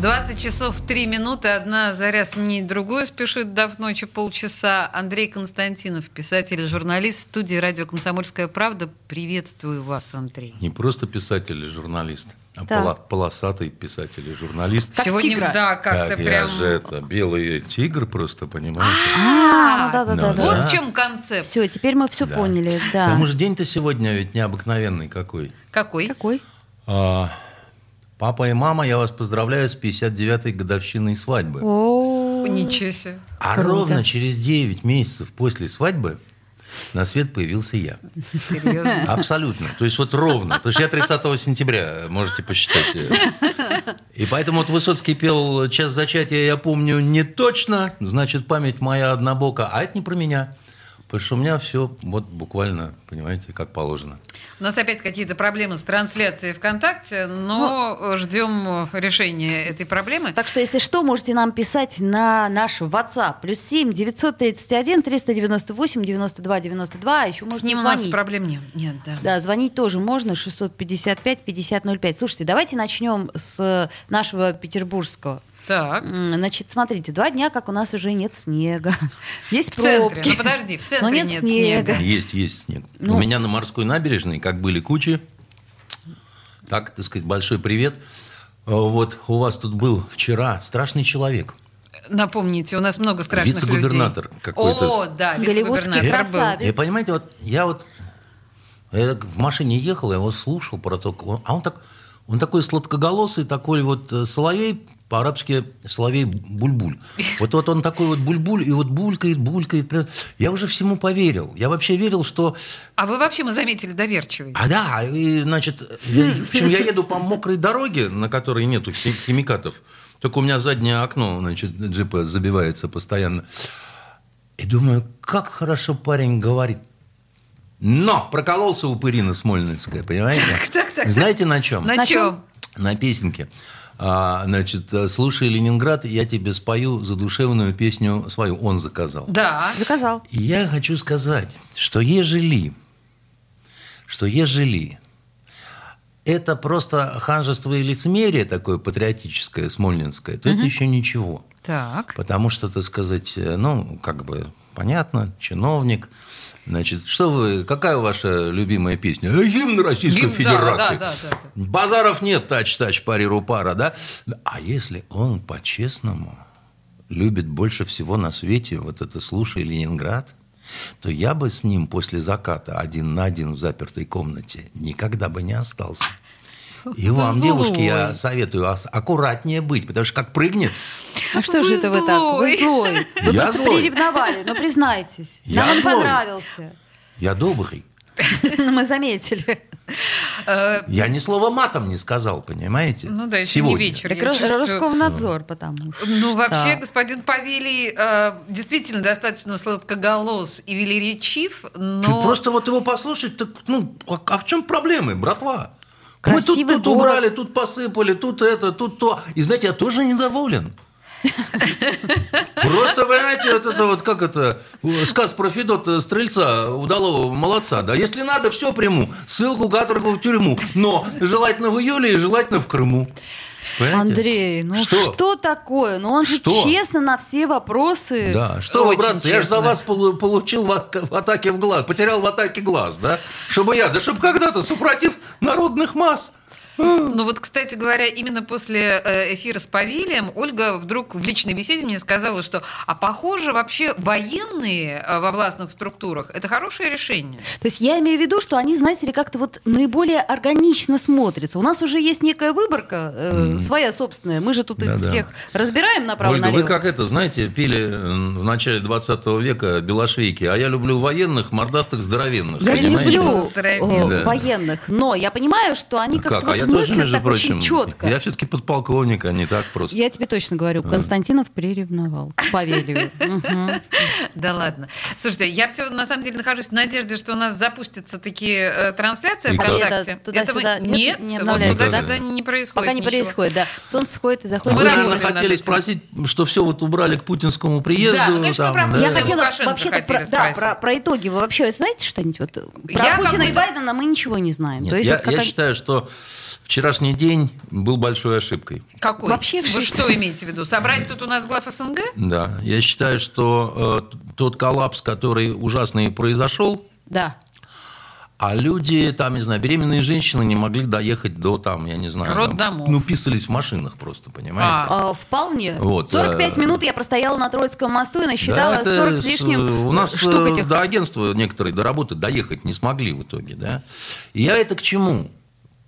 20 часов 3 минуты. Одна заря сменить другую спешит, дав ночи полчаса. Андрей Константинов, писатель и журналист в студии «Радио Комсомольская правда». Приветствую вас, Андрей. Не просто писатель и журналист, а Так. пола- полосатый писатель и журналист. Как Сегодня, тигра. да, как-то Так, прям... Я же это, белый тигр просто, понимаете? А, ну да, да, да, Ну Вот да. в чем концепт. Все, теперь мы все Да. поняли, да. тому же день-то сегодня ведь необыкновенный какой. Какой? Какой? Папа и мама, я вас поздравляю с 59-й годовщиной свадьбы. О, Ничего себе. А круто. ровно через 9 месяцев после свадьбы на свет появился я. Серьезно. Абсолютно. То есть вот ровно. Потому что я 30 сентября, можете посчитать. И поэтому вот Высоцкий пел «Час зачатия», я помню не точно, значит, память моя однобока, а это не про меня. Потому что у меня все вот буквально, понимаете, как положено. У нас опять какие-то проблемы с трансляцией ВКонтакте, но ждем решения этой проблемы. Так что, если что, можете нам писать на наш WhatsApp. Плюс 7 931 398 92 92. А еще С можете ним у нас звонить. проблем нет. Нет, да. Да, звонить тоже можно. 655 5005. Слушайте, давайте начнем с нашего петербургского. Так. Значит, смотрите, два дня, как у нас уже нет снега. Есть В центре. пробки. Ну подожди, в центре Но нет нет снега. снега. Есть, есть снег. Ну. У меня на морской набережной, как были кучи, так, так сказать, большой привет. Э, Вот у вас тут был вчера страшный человек. Напомните, у нас много страшных людей. Вице-губернатор какой-то. О, да, вице-губернатор. И понимаете, вот я вот я в машине ехал, я его слушал про то, а он так, он такой сладкоголосый, такой вот э, соловей, по-арабски соловей бульбуль. Вот, вот он такой вот бульбуль, и вот булькает, булькает. прям. Я уже всему поверил. Я вообще верил, что... А вы вообще, мы заметили, доверчивый. А да, и, значит, я, в общем, я еду по мокрой дороге, на которой нету хи- химикатов. Только у меня заднее окно, значит, джипа забивается постоянно. И думаю, как хорошо парень говорит. Но прокололся упырина Смольницкая, понимаете? так, так. Знаете на чем? На, На чем? На песенке. А, значит, слушай, Ленинград, я тебе спою задушевную песню свою. Он заказал. Да. Заказал. Я хочу сказать, что ежели, что ежели это просто ханжество и лицемерие такое патриотическое, смольнинское, то это еще ничего. Так. Потому что, так сказать, э, ну, как бы понятно, чиновник. Значит, что вы, какая ваша любимая песня? «Э, Гимн Российской Гимн, да, Федерации. да, да, да, Базаров нет, тач-тач, пари-рупара, да? А если он по-честному любит больше всего на свете вот это «Слушай, Ленинград», то я бы с ним после заката один на один в запертой комнате никогда бы не остался. И вам, Злой. девушки, я советую аккуратнее быть, потому что как прыгнет, А что же Вы это вы так? Вы злой. Вы Я просто злой. приревновали, ну признайтесь. Я Нам он злой. понравился. я добрый. Мы заметили. Э, Я ни слова матом не сказал, понимаете? Ну да, еще Сегодня. не вечер. Так чувствую. Роскомнадзор, потому что. Ну, вообще, господин Павелий э, действительно достаточно сладкоголос и велеречив, Ты но... просто вот его послушать, так, ну, а, а в чем проблемы, братва? Мы тут, Красивый тут город. убрали, тут посыпали, тут это, тут то. И знаете, я тоже недоволен. Просто, понимаете, вот это вот, как это, сказ про Федота Стрельца, удалого молодца, да, если надо, все приму, ссылку, каторгу в тюрьму, но желательно в июле и желательно в Крыму. Понимаете? Андрей, ну Что? что, такое? Ну он же Что? честно на все вопросы. Да, что вы, Очень братцы, я же за честно. вас полу- получил в атаке в глаз, потерял в атаке глаз, да? Чтобы я, да чтобы когда-то, супротив народных масс. Ну вот, кстати говоря, именно после э, эфира с Павелием Ольга вдруг в личной беседе мне сказала, что а похоже вообще военные э, во властных структурах это хорошее решение. То есть я имею в виду, что они, знаете ли, как-то вот наиболее органично смотрятся. У нас уже есть некая выборка э, своя собственная. Мы же тут их Да-да. всех разбираем Ольга, направо-налево. вы как это, знаете, пели э, в начале 20 века белошвейки, а я люблю военных, мордастых, здоровенных. Я не понимаете? люблю Здоровенных. Да. военных, но я понимаю, что они как-то Как? вот А тоже, между прочим, четко. я все-таки подполковник, а не так просто. Я тебе точно говорю, Константинов приревновал к Павелию. Да ладно. Слушайте, я все на самом деле нахожусь в надежде, что у нас запустятся такие э, трансляции? ВКонтакте. Это туда-сюда Это мы- нет, вот туда-сюда да? не происходит Пока не происходит, да. Солнце сходит и заходит. Мы наверное, хотели спросить, что все вот убрали к путинскому приезду. Да, ну, конечно, там, да? Я хотела вообще-то хотели про, да, спросить. про, про итоги. Вы вообще знаете что-нибудь? Вот, про Я Путина и Байдена мы ничего не знаем. Нет, То есть я, вот считаю, что вчерашний день был большой ошибкой. Какой? Вообще Вы что имеете в виду? Собрать тут у нас глав СНГ? Да, я считаю, что э, тот коллапс, который ужасный произошел, Да. а люди, там, не знаю, беременные женщины не могли доехать до, там, я не знаю, там, Роддомов. ну, писались в машинах просто, понимаете? А. А, вполне. Вот, 45 э, минут я простояла на Троицком мосту и насчитала Да, это 40 с с- лишним У нас штук э, этих. до агентства некоторые до работы доехать не смогли в итоге, да. И я это к чему?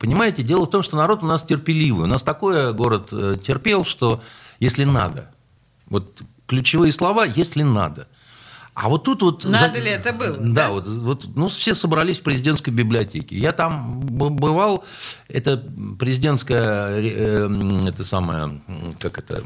Понимаете, дело в том, что народ у нас терпеливый. У нас такое город э, терпел, что если надо. Вот ключевые слова «если надо». А вот тут вот... Надо ли это было, Да, да? вот, вот ну, все собрались в президентской библиотеке. Я там бывал, это президентская, э, это самая, м, как это,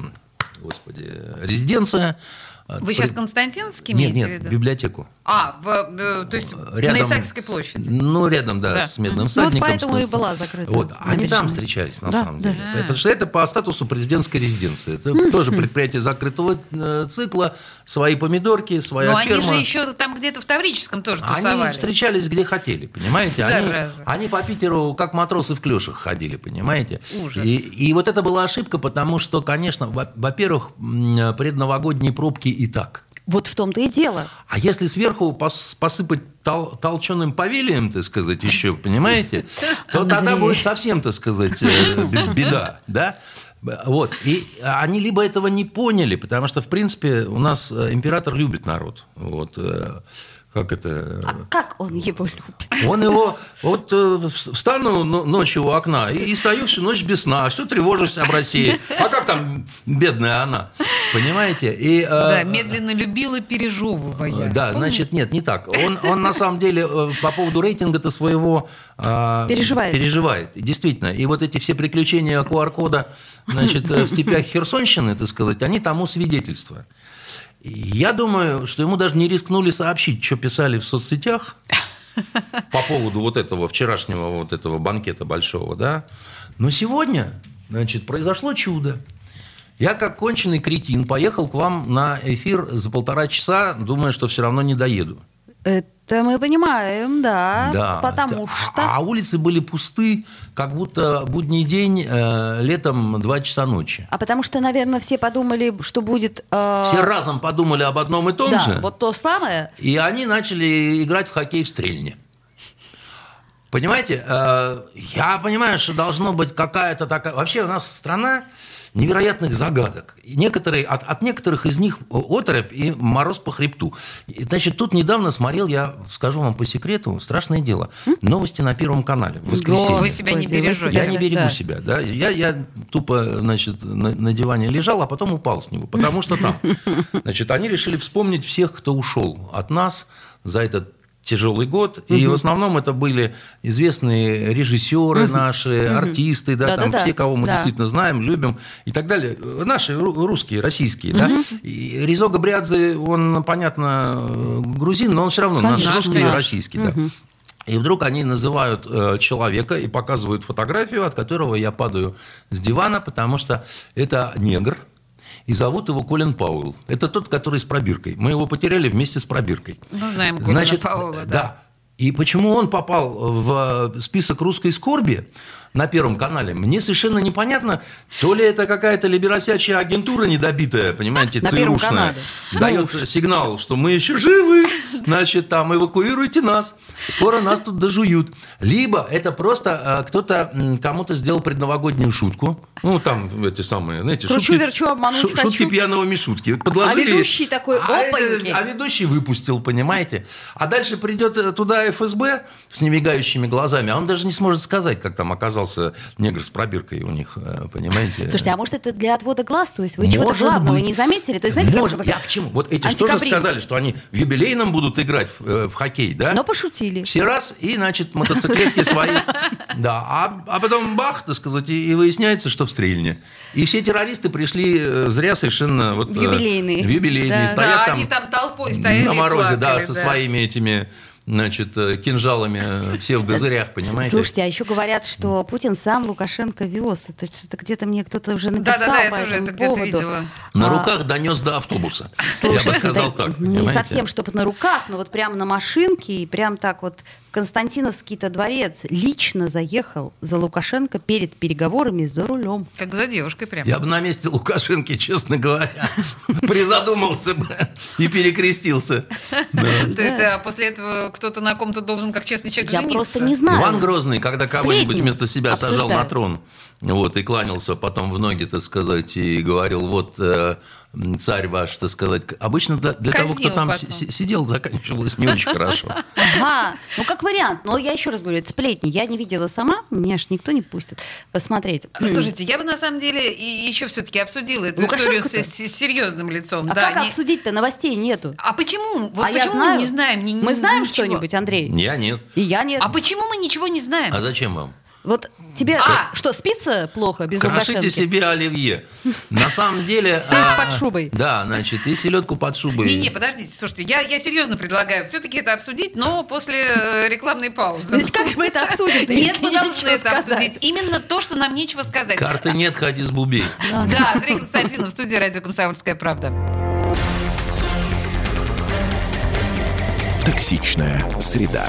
господи, резиденция. Вы сейчас Константиновский Нет, имеете нет, в виду? библиотеку. А, в, э, то есть Рядом- на Исаакиевской площади. Ну, рядом, да, Да. с медным Ну, всадником. вот поэтому и была закрыта Вот, они там встречались, на Да, самом да. деле. Потому что это по статусу президентской резиденции. Это тоже предприятие закрытого э, цикла, свои помидорки, своя Но они ферма. же еще там где-то в Таврическом тоже Они тусовали. встречались где хотели, понимаете? Они, они по Питеру как матросы в клешах ходили, понимаете? Ужас. И, и вот это была ошибка, потому что, конечно, во- во-первых, предновогодние пробки и так. Вот в том-то и дело. А если сверху пос- посыпать тол- толченым павелием, так сказать, еще, понимаете, то тогда будет совсем, так сказать, э, беда, да? Вот. И они либо этого не поняли, потому что, в принципе, у нас э, император любит народ. Вот. Э, Как это? А как он его любит? Он его, вот э, встану но- ночью у окна и, и стою всю ночь без сна, все тревожусь об России. А как там бедная она? Понимаете? И, э, Да, медленно любила, пережевывая. да, значит, нет, не так. Он, он на самом деле э, по поводу рейтинга-то своего э, Переживает. переживает. Действительно. И вот эти все приключения QR-кода значит, э, в степях Херсонщины, так сказать, они тому свидетельство. Я думаю, что ему даже не рискнули сообщить, что писали в соцсетях по поводу вот этого вчерашнего вот этого банкета большого, да. Но сегодня, значит, произошло чудо. Я, как конченый кретин, поехал к вам на эфир за полтора часа, думая, что все равно не доеду. Это мы понимаем, да. Да. Потому А- что... А улицы были пусты, как будто будний день, э, летом 2 часа ночи. А потому что, наверное, все подумали, что будет... э, Все разом подумали об одном и том да, же. вот то самое. И они начали играть в хоккей в стрельне. Понимаете, э, я понимаю, что должно быть какая-то такая... Вообще у нас страна невероятных загадок. И некоторые, от, от некоторых из них оторопь и мороз по хребту. И, значит, тут недавно смотрел, я скажу вам по секрету, страшное дело, новости на Первом канале в воскресенье. Вы себя не бережете. Я не берегу да. себя, да. Я, я тупо, значит, на, на диване лежал, а потом упал с него, потому что там, значит, они решили вспомнить всех, кто ушел от нас за этот тяжелый год. И в основном это были известные режиссеры наши, артисты, да, там Да-да-да. все, кого мы Да. действительно знаем, любим и так далее. Наши ру- русские, российские, да. И Ризо Габриадзе, он, понятно, грузин, но он все равно наш Конечно, русский и наш. российский, да. И вдруг они называют э, человека и показывают фотографию, от которого я падаю с дивана, потому что это негр. И зовут его Колин Пауэлл. Это тот, который с пробиркой. Мы его потеряли вместе с пробиркой. Мы знаем Колина Пауэлла, да. да. И почему он попал в список русской скорби на Первом канале, мне совершенно непонятно. То ли это какая-то либеросячая агентура недобитая, понимаете, На ЦРУшная, канале. Ну дает сигнал, что мы еще живы, значит, там эвакуируйте нас, скоро нас тут дожуют. Либо это просто э, кто-то кому-то сделал предновогоднюю шутку, ну, там эти самые, знаете, Кручу-верчу, обмануть шу- хочу. шутки пьяного Мишутки. Подложили, А ведущий такой, а, опаньки. а ведущий выпустил, понимаете? А дальше придет э, туда ФСБ с немигающими глазами, а он даже не сможет сказать, как там оказался оказался негр с пробиркой у них, э, понимаете? Слушайте, а может это для отвода глаз? То есть вы чего-то главного быть. не заметили? То есть, знаете, как Может, вот я к чему? Вот эти что же антикапризм. сказали, что они в юбилейном будут играть в, э, в хоккей, да? Но пошутили. Все раз, и, значит, мотоциклетки свои. Да, а, а потом бах, так сказать, и, выясняется, что в стрельне. И все террористы пришли э, зря совершенно... Вот, В юбилейные. В юбилейные. Да. Стоят Да, там они там толпой стояли на морозе, да, со да. своими этими, значит, э, кинжалами, э, все в газырях, понимаете? Слушайте, а еще говорят, что Путин сам Лукашенко вез. Это что-то где-то мне кто-то уже написал Да-да-да, я тоже это где-то видела. На А, руках донес до автобуса. Я бы слушайте, сказал так, Не понимаете? совсем, чтобы на руках, но вот прямо на машинке, и прям так вот Константиновский-то дворец лично заехал за Лукашенко перед переговорами за рулем. Как за девушкой прям. Я бы на месте Лукашенки, честно говоря, призадумался бы и перекрестился. То есть а после этого кто-то на ком-то должен, как честный человек, Я жениться. просто не знаю. Иван Грозный, когда кого-нибудь вместо себя сажал на трон, вот, и кланялся потом в ноги, так сказать, и говорил, вот э, царь ваш, так сказать. Обычно для, для того, кто Казнил там потом. си- сидел, заканчивалось не очень хорошо. Ага, ну как вариант. Но я еще раз говорю, это сплетни. Я не видела сама, меня ж никто не пустит посмотреть. Слушайте, я бы на самом деле еще все-таки обсудила эту Лукашенко-то? историю с, серьезным лицом. А как обсудить-то? Новостей нету. А почему? Вот а я почему знаю. мы не знаем? Мы знаем что-нибудь, Андрей? Я нет. И я нет. А почему мы ничего не знаем? А зачем вам? Вот тебе А! что, спится плохо без Крошите Лукашенко? себе оливье. На самом деле... Сельдь а, под шубой. Да, значит, и селедку под шубой. Не-не, подождите, слушайте, я, я серьезно предлагаю все-таки это обсудить, но после э, рекламной паузы. Ведь как же мы это обсудим-то, Нет, если мы должны это обсудить. Именно то, что нам нечего сказать. Карты нет, ходи с бубей. Да, Андрей Константинов, студия «Радио Комсомольская правда». Токсичная среда.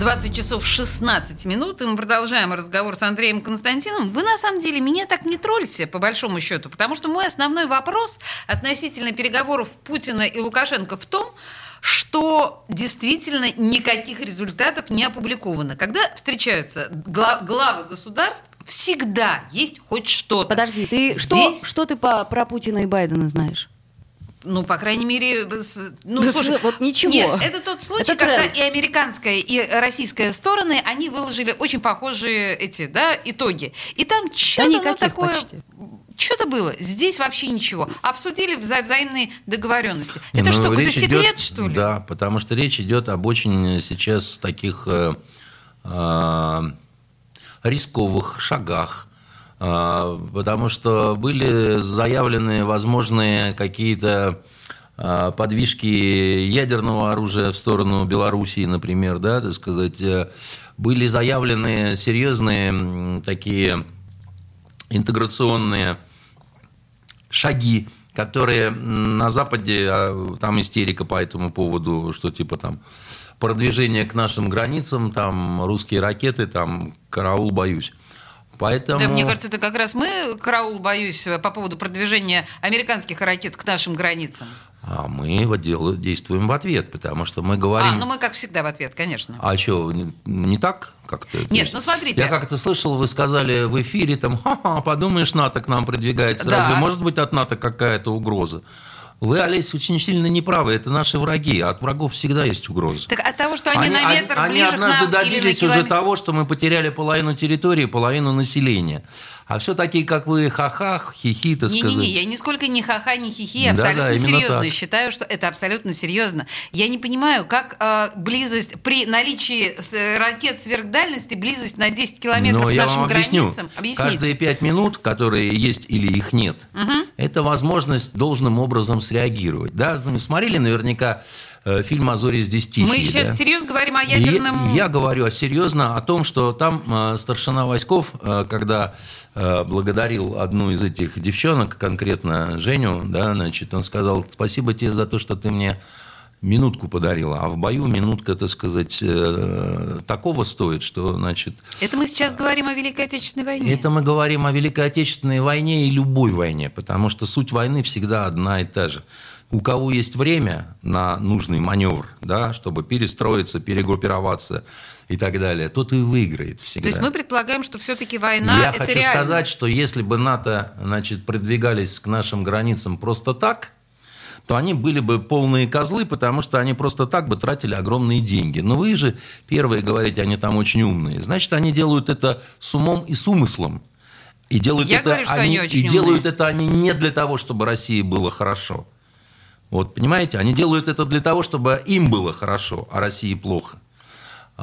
20 часов 16 минут, и мы продолжаем разговор с Андреем Константиновым. Вы, на самом деле, меня так не троллите, по большому счету, потому что мой основной вопрос относительно переговоров Путина и Лукашенко в том, что действительно никаких результатов не опубликовано. Когда встречаются гла- главы государств, всегда есть хоть что-то. Подожди, ты что, Здесь- что ты по, про Путина и Байдена знаешь? Ну, по крайней мере, ну, Да слушай, вот ничего. Нет, это тот случай, Это когда тренд. и американская, и российская стороны, они выложили очень похожие эти, да, итоги. И там что-то ну, никаких такое... почти. Что-то было. Здесь вообще ничего. Обсудили вза- взаимные договоренности. Не, это ну, что, какой-то секрет, идет- что ли? Да, потому что речь идет об очень сейчас таких э, э, рисковых шагах, э, потому что были заявлены возможные какие-то э, подвижки ядерного оружия в сторону Белоруссии, например, да, так сказать, э, были заявлены серьезные такие интеграционные шаги, которые на Западе, а, там истерика по этому поводу, что типа там продвижение к нашим границам, там русские ракеты, там караул, боюсь. Поэтому... Да, мне кажется, это как раз мы, караул, боюсь, по поводу продвижения американских ракет к нашим границам. А мы вот действуем в ответ, потому что мы говорим... А, ну мы, как всегда, в ответ, конечно. А что, не, не так как-то? То Нет, есть ну смотрите. Я как-то слышал, вы сказали в эфире, там, ха-ха, подумаешь, НАТО к нам продвигается. Да. Разве может быть от НАТО какая-то угроза? Вы, Олесь, очень сильно неправы. Это наши враги. От врагов всегда есть угроза. Так от того, что они, на метр они ближе к однажды нам или на добились уже километр... того, что мы потеряли половину территории, половину населения. А все такие, как вы, ха-ха, хихи, так сказать. Не-не-не, я нисколько не ха-ха, не хихи, абсолютно именно серьезно. так. Считаю, что это абсолютно серьезно. Я не понимаю, как э, близость, при наличии э, ракет сверхдальности, близость на 10 километров Но к нашим объясню. границам. Объясните. Каждые пять минут, которые есть или их нет, это возможность должным образом среагировать. Да? Ну, Смотрели наверняка фильм «А зори здесь тихие». Мы сейчас да? серьезно говорим о И ядерном... Я, говорю серьезно о том, что там э, старшина войсков, э, когда э, благодарил одну из этих девчонок, конкретно Женю, да, значит, он сказал, спасибо тебе за то, что ты мне минутку подарила, а в бою минутка, так сказать, э, такого стоит, что, значит, Это мы сейчас говорим о Великой Отечественной войне. это мы говорим о Великой Отечественной войне и любой войне, потому что суть войны всегда одна и та же. У кого есть время на нужный маневр, да, чтобы перестроиться, перегруппироваться и так далее, тот и выиграет всегда. То есть мы предполагаем, что все-таки война Я это хочу реально. сказать, что если бы НАТО значит, продвигались к нашим границам просто так, то они были бы полные козлы, потому что они просто так бы тратили огромные деньги. Но вы же первые говорите, они там очень умные. Значит, они делают это с умом и с умыслом. И делают, Я это, говорю, они очень и делают это они не для того, чтобы России было хорошо. Вот, понимаете, они делают это для того, чтобы им было хорошо, а России плохо.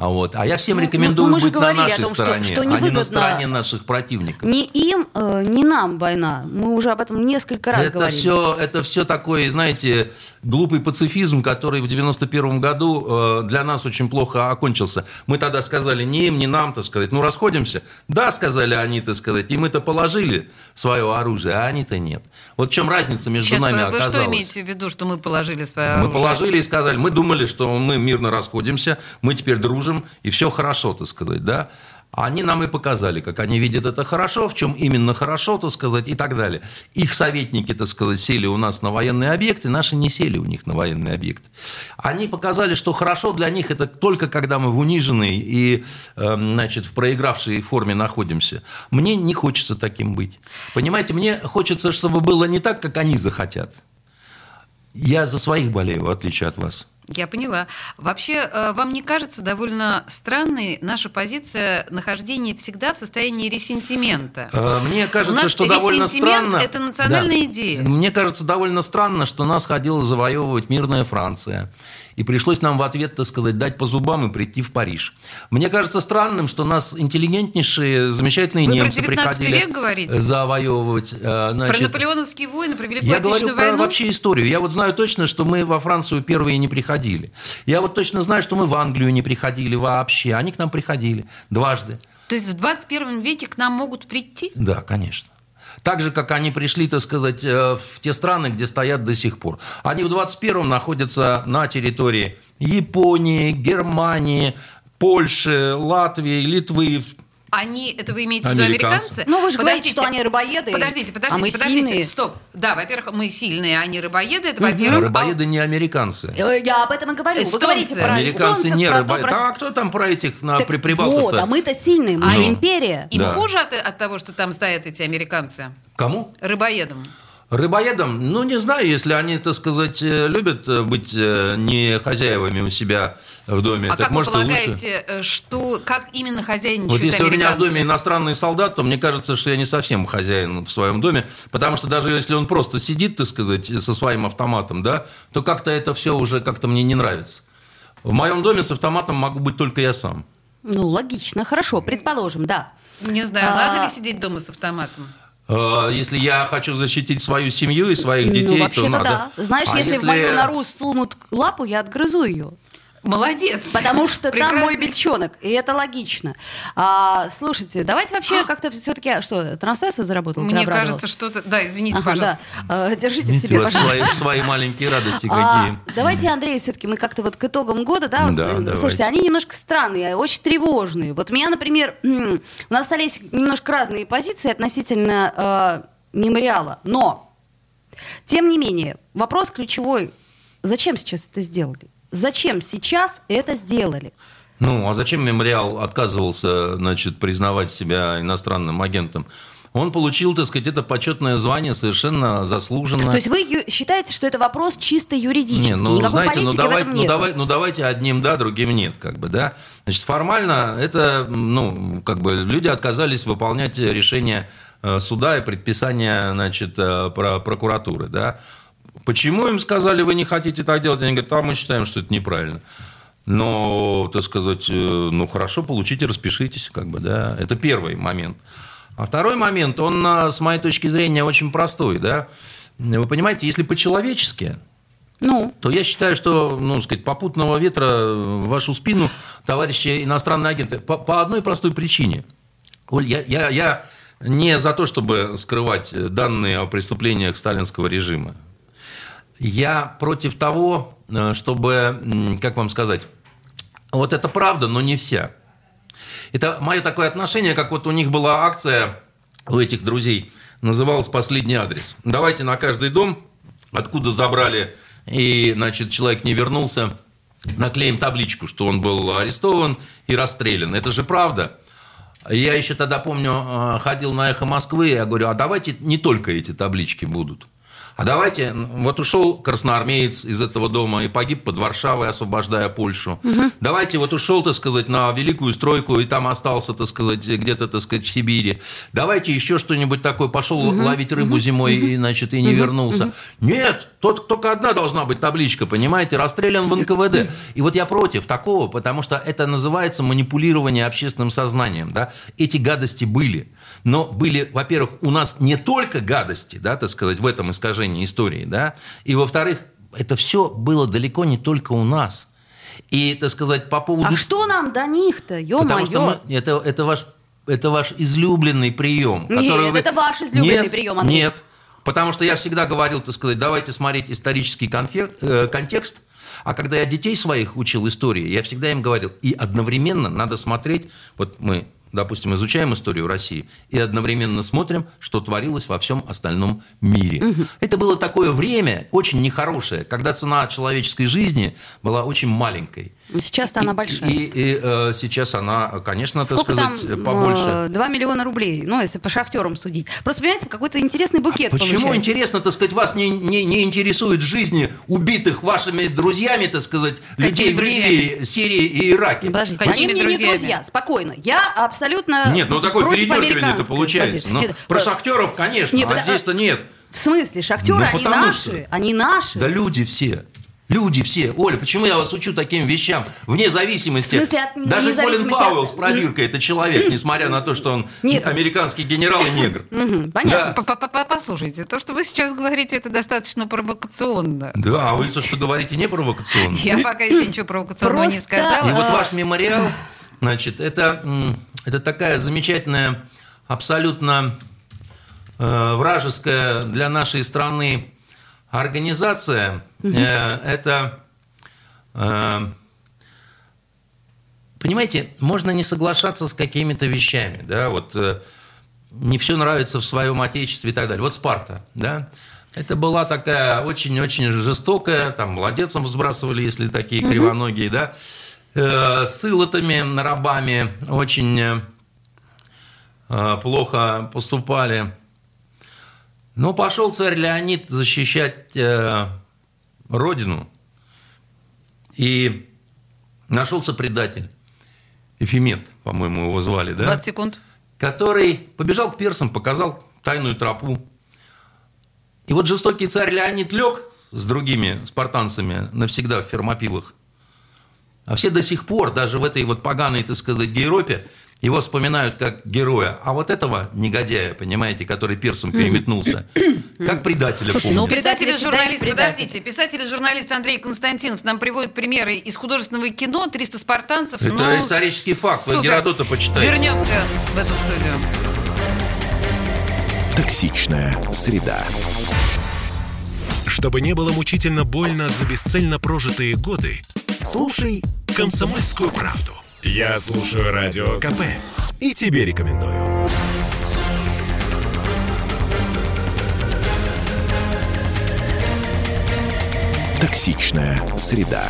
А, вот. а я всем Ну, рекомендую ну, мы же быть на нашей том, что- стороне, что а не на невыгодно- стороне наших противников. Не им, э, не нам война. Мы уже об этом несколько раз Это говорили. все, это все такой, знаете, глупый пацифизм, который в 91 году э, для нас очень плохо окончился. Мы тогда сказали не им, не нам, так сказать, ну расходимся. Да, сказали они, так сказать, и мы-то положили свое оружие, а они-то нет. Вот в чем разница между Сейчас нами вы оказалась. что имеете в виду, что мы положили свое Мы оружие? положили и сказали, мы думали, что мы мирно расходимся, мы теперь дружим, и все хорошо, так сказать, да. Они нам и показали, как они видят это хорошо, в чем именно хорошо, так сказать, и так далее. Их советники, так сказать, сели у нас на военные объекты, наши не сели у них на военные объекты. Они показали, что хорошо для них это только когда мы в униженной и, э, значит, в проигравшей форме находимся. Мне не хочется таким быть. Понимаете, мне хочется, чтобы было не так, как они захотят. Я за своих болею, в отличие от вас. Я поняла. Вообще, э, вам не кажется довольно странной наша позиция нахождения всегда в состоянии ресентимента? Э, Мне кажется, У нас что довольно странно... – это национальная Да. идея. Мне кажется, довольно странно, что нас ходила завоевывать мирная Франция. И пришлось нам в ответ, так сказать, дать по зубам и прийти в Париж. Мне кажется странным, что нас интеллигентнейшие, замечательные Вы про немцы 19 приходили век говорите? завоевывать. э, Про значит, наполеоновские войны, про Великую Я говорю Отечественную про войну? вообще историю. Я вот знаю точно, что мы во Францию первые не приходили. Я вот точно знаю, что мы в Англию не приходили вообще. Они к нам приходили дважды. То есть в 21 веке к нам могут прийти? Да, конечно. Так же, как они пришли, так сказать, э, в те страны, где стоят до сих пор. Они в 21-м находятся на территории Японии, Германии, Польши, Латвии, Литвы. Они, это вы имеете в виду Американцы. Ну, вы же говорите, Подождите. что они рыбоеды, Подождите, подождите, а мы подождите. сильные. Стоп. Да, во-первых, мы сильные, а они рыбоеды. Это во-первых. Рыбоеды не американцы. Э, Я об этом и говорю. Вы Эстонцы. говорите про Американцы не рыбоеды. про- А кто там про этих на, Так при Прибалтах-то? Вот, а мы-то сильные, мы А же империя. Им Да. хуже от, от того, что там стоят эти американцы? Кому? Рыбоедам. Рыбоедам, ну, не знаю, если они, так сказать, э, любят э, быть не хозяевами у себя в доме, А так как вы может лучше. полагаете, э, что, как именно хозяйничают Вот если у меня в доме иностранный солдат, то мне кажется, что я не совсем хозяин в своем доме, потому что даже если он просто сидит, так сказать, со своим автоматом, да, то как-то это все уже как-то мне не нравится. В моем доме с автоматом могу быть только я сам. Ну, логично, хорошо, предположим, да. Не знаю, А- надо ли сидеть дома с автоматом? Э, Если я хочу защитить свою семью и своих детей, ну, то надо. да. Знаешь, А если, в мою нору сунут лапу, я отгрызу ее. Молодец. Потому что там мой Прекрасный. бельчонок, и это логично. А, слушайте, давайте вообще как-то все-таки... Что, трансляция заработала? Мне кажется, что-то... Да, извините, Ага, пожалуйста. да. А, Держите в Видите, себе, пожалуйста. свои, свои маленькие радости А, какие. давайте, Андрей, все-таки мы как-то вот к итогам года, да, вот, Да, э, давайте. слушайте, они немножко странные, очень тревожные. Вот у меня, например, у нас остались немножко разные позиции относительно э, мемориала, но, тем не менее, вопрос ключевой, зачем сейчас это сделали? Зачем сейчас это сделали? Ну, а зачем мемориал отказывался, значит, признавать себя иностранным агентом? Он получил, так сказать, это почетное звание совершенно заслуженно. То есть вы считаете, что это вопрос чисто юридический, Не, ну, никакой знаете, ну, давай, ну, нет? давай, ну давайте одним да, другим нет, как бы, да. Значит, формально это, ну, как бы люди отказались выполнять решение э, суда и предписания, значит, э, про прокуратуры, да. Почему им сказали, вы не хотите так делать? Они говорят, а мы считаем, что это неправильно. Но, так сказать, э, ну хорошо, получите, распишитесь, как бы, да. Это первый момент. А второй момент, он, э, с моей точки зрения, очень простой, да. Вы понимаете, если по-человечески, Ну, то я считаю, что, ну, сказать, попутного ветра в вашу спину, товарищи иностранные агенты, по, по одной простой причине. Оль, я, я, я не за то, чтобы скрывать данные о преступлениях сталинского режима. Я против того, э, чтобы, как вам сказать, вот это правда, но не вся. Это мое такое отношение, как вот у них была акция у этих друзей, называлась «Последний адрес». Давайте на каждый дом откуда забрали, и, значит, человек не вернулся, наклеим табличку, что он был арестован и расстрелян. Это же правда. Я еще тогда помню, э, ходил на эхо Москвы, я говорю, а давайте не только эти таблички будут. А давайте, вот ушел красноармеец из этого дома и погиб под Варшавой, освобождая Польшу. Угу. Давайте, вот ушел, так сказать, на великую стройку и там остался, так сказать, где-то, так сказать, в Сибири. Давайте еще что-нибудь такое, пошел угу. ловить рыбу угу. зимой и, значит, и не угу. вернулся. Угу. Нет, тот, только одна должна быть табличка, понимаете, расстрелян в НКВД. И вот я против такого, потому что это называется манипулирование общественным сознанием. Да? Эти гадости были. Но были, во-первых, у нас не только гадости, да, так сказать, в этом искажении истории, да, и, во-вторых, это все было далеко не только у нас. И, так сказать, по поводу... А что нам до них-то, ё-моё? Мы, это, это, ваш, это ваш излюбленный прием. Нет, вы... это ваш излюбленный нет, прием, Андрей. Нет, потому что я всегда говорил, так сказать, давайте смотреть исторический конфе... э, контекст, а когда я детей своих учил истории, я всегда им говорил, и одновременно надо смотреть, вот мы допустим, изучаем историю России и одновременно смотрим, что творилось во всем остальном мире. Угу. Это было такое время очень нехорошее, когда цена человеческой жизни была очень маленькой. Сейчас она большая. И, и, и э, сейчас она, конечно, Сколько так сказать, там, побольше. 2 миллиона рублей, ну, если по шахтерам судить. Просто, понимаете, какой-то интересный букет а Почему получается. интересно, так сказать, вас не, не, не интересует жизни убитых вашими друзьями, так сказать, Какими людей друзьями? в Ливии, Сирии и Ираке? Подождите, Они мне друзьями? не друзья, спокойно. Я абсолютно Нет, ну такой передергивание-то получается. Но ну, нет, про шахтеров, конечно, нет, а здесь-то нет. В смысле, шахтеры, ну, они наши, что... они наши. Да люди все. Люди все. Оля, почему я вас учу таким вещам? Вне зависимости. В смысле, от Даже Колин Пауэлл с пробиркой это человек, несмотря на то, что он Нет. американский генерал и негр. Понятно. Послушайте, то, что вы сейчас говорите, это достаточно провокационно. Да, а вы то, что говорите, не провокационно. Я пока еще ничего провокационного не сказала. И вот ваш мемориал, значит, это, это такая замечательная, абсолютно э, вражеская для нашей страны Организация угу. э, это, э, понимаете, можно не соглашаться с какими-то вещами, да, вот э, не все нравится в своем отечестве и так далее. Вот Спарта, да, это была такая очень-очень жестокая, там молодецам сбрасывали, если такие угу. кривоногие, да, э, с илотами, рабами очень э, плохо поступали. Но пошел царь Леонид защищать э, родину, и нашелся предатель. Эфемет, по-моему, его звали, да? 20 секунд. Который побежал к персам, показал тайную тропу. И вот жестокий царь Леонид лег с другими спартанцами навсегда в Фермопилах. А все до сих пор, даже в этой вот поганой, так сказать, Европе, его вспоминают как героя, а вот этого негодяя, понимаете, который персом переметнулся, как предателя Слушайте, ну, писатель и журналист, подождите, писатель и журналист Андрей Константинов нам приводит примеры из художественного кино, 300 спартанцев. Это ну, исторический факт, супер. вы Геродота почитайте. Вернемся в эту студию. Токсичная среда. Чтобы не было мучительно больно за бесцельно прожитые годы, слушай «Комсомольскую правду». Я слушаю Радио КП и тебе рекомендую. Токсичная среда.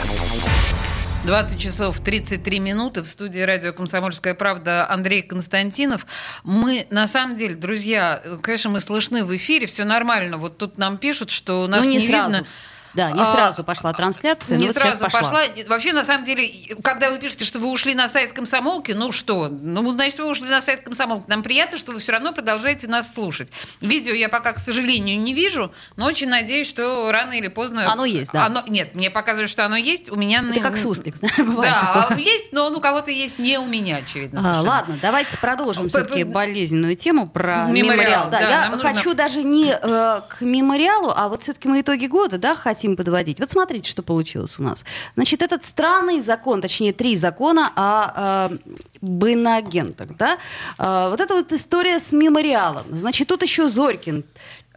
20 часов 33 минуты в студии радио «Комсомольская правда» Андрей Константинов. Мы, на самом деле, друзья, конечно, мы слышны в эфире, все нормально. Вот тут нам пишут, что нас ну, не, не сразу. видно. Да, не а, сразу пошла трансляция. Не сразу пошла. пошла. Вообще, на самом деле, когда вы пишете, что вы ушли на сайт комсомолки, ну что? Ну, значит, вы ушли на сайт комсомолки. Нам приятно, что вы все равно продолжаете нас слушать. Видео я пока, к сожалению, не вижу, но очень надеюсь, что рано или поздно... Оно есть, да. Оно... Нет, мне показывают, что оно есть. У меня... Это как суслик, бывает Да, такое. есть, но у кого-то есть не у меня, очевидно. А, ладно, давайте продолжим все-таки болезненную тему про мемориал. мемориал. Да, да, я хочу нужно... даже не э, к мемориалу, а вот все-таки мы итоги года, да, хотим подводить. Вот смотрите, что получилось у нас. Значит, этот странный закон, точнее, три закона о э, быноагентах, да? Э, вот эта вот история с мемориалом. Значит, тут еще Зорькин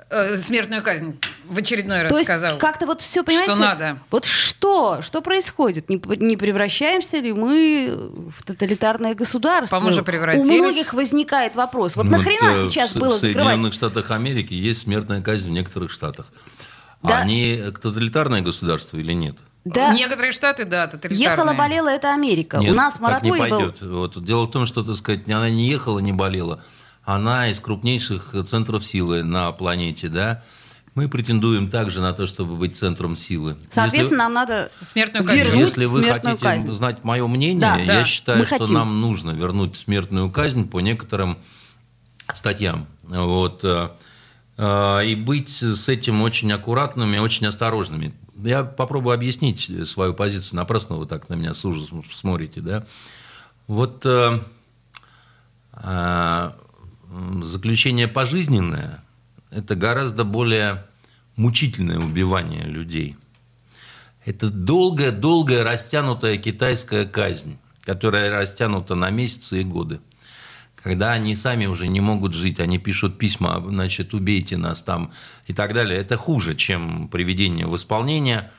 э, смертную казнь в очередной раз То сказал. есть как-то вот все, понимаете? Что надо. Вот что? Что происходит? Не, не превращаемся ли мы в тоталитарное государство? По-моему, же превратились. У многих возникает вопрос. Вот ну, нахрена сейчас в, было закрывать? В Соединенных Штатах Америки есть смертная казнь в некоторых штатах. Да. А они тоталитарное государство или нет? Да. Некоторые штаты, да, тоталитарные. Ехала, болела, это Америка. Нет, У нас так не мораторий был... пойдет. Вот, дело в том, что, так сказать, она не ехала, не болела. Она из крупнейших центров силы на планете, да. Мы претендуем также на то, чтобы быть центром силы. Соответственно, нам надо Смертную казнь. Если, вернуть если вы смертную хотите казнь. знать мое мнение, Да, я да, считаю, мы что хотим. нам нужно вернуть смертную казнь по некоторым статьям. Вот. Э, И быть с этим очень аккуратными, очень осторожными. Я попробую объяснить свою позицию. Напрасно вы так на меня с ужасом смотрите. Да? Вот э, э, заключение пожизненное – это гораздо более мучительное убивание людей. Это долгая-долгая растянутая китайская казнь, которая растянута на месяцы и годы. Когда они сами уже не могут жить, они пишут письма, значит, убейте нас там и так далее. Это хуже, чем приведение в исполнение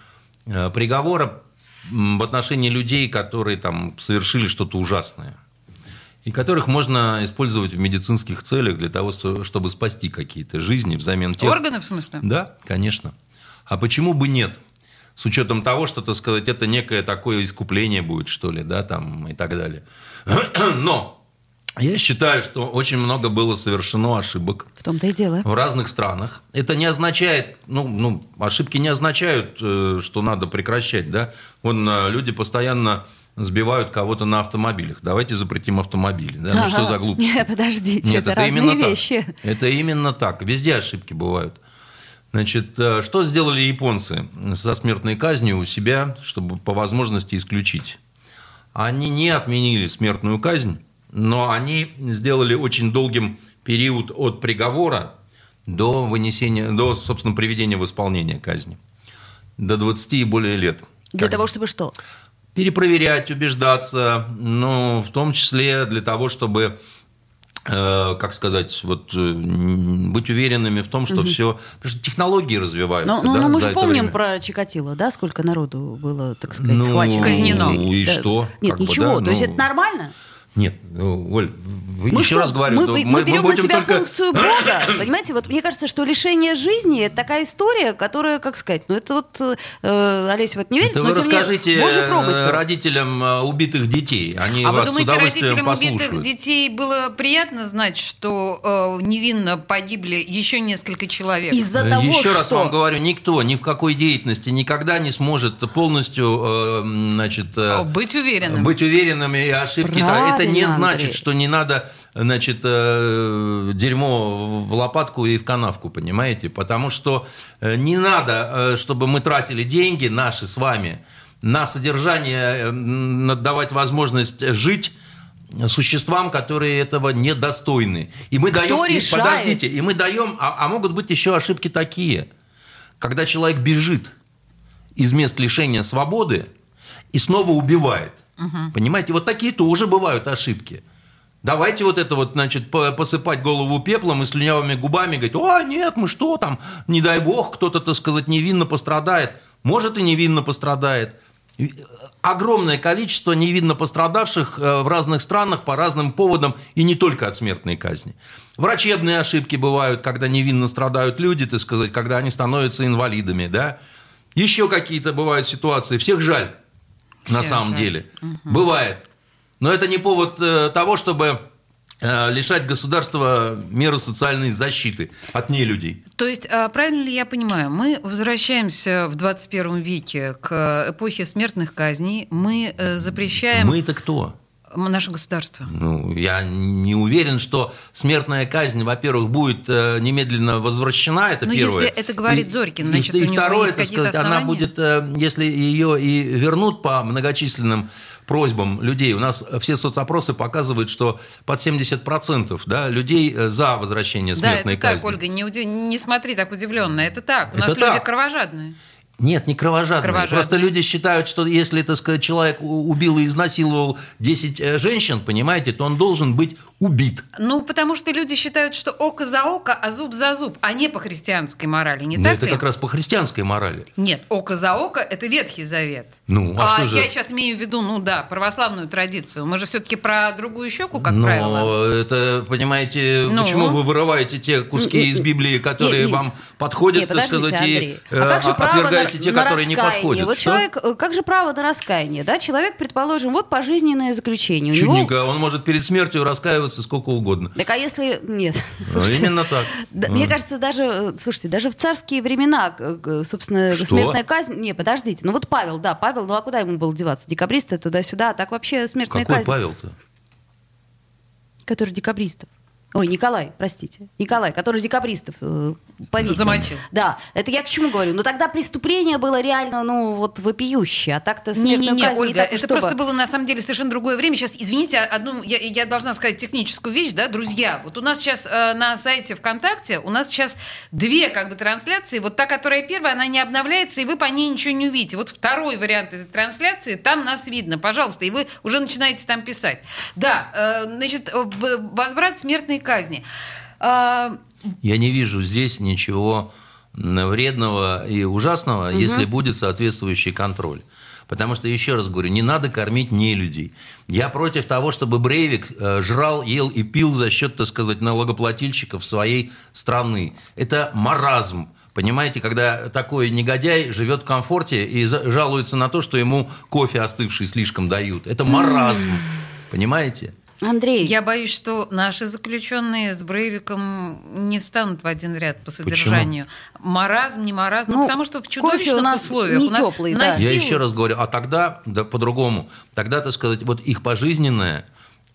э, приговора в отношении людей, которые там совершили что-то ужасное. И которых можно использовать в медицинских целях для того, что- чтобы спасти какие-то жизни взамен тех, Органы, в смысле? да, конечно. А почему бы нет? С учетом того, что, так сказать, это некое такое искупление будет, что ли, да, там и так далее. Но я считаю, что очень много было совершено ошибок В том-то и дело. в разных странах. Это не означает, ну, ну ошибки не означают, э, что надо прекращать, да. Вон э, люди постоянно сбивают кого-то на автомобилях. Давайте запретим автомобили. Да? Ну, что за глупость? Не, подождите, Нет, это, это разные именно вещи. так. Это именно так. Везде ошибки бывают. Значит, э, что сделали японцы со смертной казнью у себя, чтобы по возможности исключить? Они не отменили смертную казнь, но они сделали очень долгим период от приговора до вынесения, до, собственно, приведения в исполнение казни. До 20 и более лет. Для Как- того, чтобы что? перепроверять, убеждаться, ну, в том числе для того, чтобы, э, как сказать, вот, э, быть уверенными в том, что все... Потому что технологии развиваются. Ну, ну, да, ну, мы же помним время. про Чикатило, да, сколько народу было, так сказать, Ну, схвачено. Казнено. и Да. что? Нет, Как бы, ничего. да, То есть ну, это нормально? Нет, ну, Оль, вы Мы еще что, раз говорю, мы, ну, мы- мы берем на будем себя только... функцию Бога, понимаете? Вот мне кажется, что лишение жизни – это такая история, которая, как сказать, ну это вот, э, Олеся вот не верит, Это но вы расскажите э, родителям э, убитых детей. Они А вы вас с думаете, удовольствием родителям убитых послушают. детей было приятно знать, что э, невинно погибли еще несколько человек? Из-за Э, того, Еще раз что... вам говорю, никто ни в какой деятельности никогда не сможет полностью, э, значит, э, Быть уверенным. быть уверенными и ошибки. Правильно, это не значит, Андрей. что не надо, значит, э, дерьмо в лопатку и в канавку, понимаете? Потому что э, не надо, э, чтобы мы тратили деньги наши с вами на содержание, э, м, на давать возможность жить существам, которые этого недостойны. И мы даем, и- решает? подождите, и мы даем, а, а могут быть еще ошибки такие, когда человек бежит из мест лишения свободы и снова убивает. Понимаете, вот такие тоже бывают ошибки. Давайте вот это вот, значит, по- посыпать голову пеплом и слюнявыми губами говорить, о, нет, мы что там, не дай бог, кто-то, так сказать, невинно пострадает. Может, и невинно пострадает. Э, Огромное количество невинно пострадавших э, в разных странах по разным поводам, и не только от смертной казни. Врачебные ошибки бывают, когда невинно страдают люди, так сказать, когда они становятся инвалидами, да. Еще какие-то бывают ситуации, всех жаль, на самом жаль. деле. Бывает. Но это не повод э, того, чтобы э, лишать государства меры социальной защиты от нелюдей. То есть, а, правильно ли я понимаю, мы возвращаемся в 21 веке к эпохе смертных казней, мы э, запрещаем Мы это кто? Наше государство. Ну, я не уверен, что смертная казнь, во-первых, будет э, немедленно возвращена, это Ну, первое. если это говорит И- Зорькин, и- значит, и, у него второе, есть так какие-то сказать, она основания? будет, э, если ее и вернут по многочисленным просьбам людей, у нас все соцопросы показывают, что под 70% да, людей э, за возвращение Да, смертной это так, казни. Ольга, не, уди- не смотри так удивленно. Это так. У Это нас люди так. кровожадные. Нет, не кровожадные. Кровожадные. Просто люди считают, что если, так сказать, человек убил и изнасиловал 10 э, женщин, понимаете, то он должен быть убит. Ну, потому что люди считают, что око за око, а зуб за зуб, а не по христианской морали, не Но так это ли? как раз по христианской морали. Нет, око за око – это Ветхий Завет. Ну, а что же? я сейчас имею в виду, ну да, православную традицию. Мы же все-таки про другую щеку, как Но правило. это, понимаете, Ну? почему вы вырываете те куски из Библии, которые Не, не. вам подходят, Не, так сказать, и Андрей. э, А как же а- право на, те, на которые не подходят. Вот Что? человек, э, как же право на раскаяние, да? Человек, предположим, вот пожизненное заключение. У него... Чудненько, он может перед смертью раскаиваться сколько угодно. Так а если... Нет, Ну. Именно так. Да, А. Мне кажется, даже, э, слушайте, даже в царские времена, собственно, Что? смертная казнь... Не, подождите, ну вот Павел, да, Павел, ну а куда ему было деваться? Декабристы туда-сюда, а так вообще смертная Какой казнь. Павел-то? Который декабристов. Ой, Николай, простите. Николай, который декабристов э, повесил. Замочил. Да, это я к чему говорю? Ну тогда преступление было реально, ну вот вопиющее, а так-то смертную Не-не-не, казнь Ольга, не так это чтобы- просто было на самом деле совершенно другое время. Сейчас, извините, одну, я, я должна сказать техническую вещь, да, друзья. Вот у нас сейчас э, на сайте ВКонтакте, у нас сейчас две как бы трансляции. Вот та, которая первая, она не обновляется, и вы по ней ничего не увидите. Вот второй вариант этой трансляции, там нас видно, пожалуйста, и вы уже начинаете там писать. Да, э, значит, э, возврат смертной казни. А, Я не вижу здесь ничего вредного и ужасного, если будет соответствующий контроль. Потому что, еще раз говорю, не надо кормить не людей. Я против того, чтобы Брейвик э, жрал, ел и пил за счет, так сказать, налогоплательщиков своей страны. Это маразм. Понимаете, когда такой негодяй живет в комфорте и жалуется на то, что ему кофе остывший слишком дают. Это маразм. Понимаете? Андрей, Я боюсь, что наши заключенные с Брейвиком не станут в один ряд по содержанию. Маразм, не маразм, ну, Ну, потому что в кофе чудовищных у нас условиях не у нас тёплый, да. Я насилуют. еще раз говорю, а тогда, да, по-другому, тогда, так сказать, вот их пожизненное,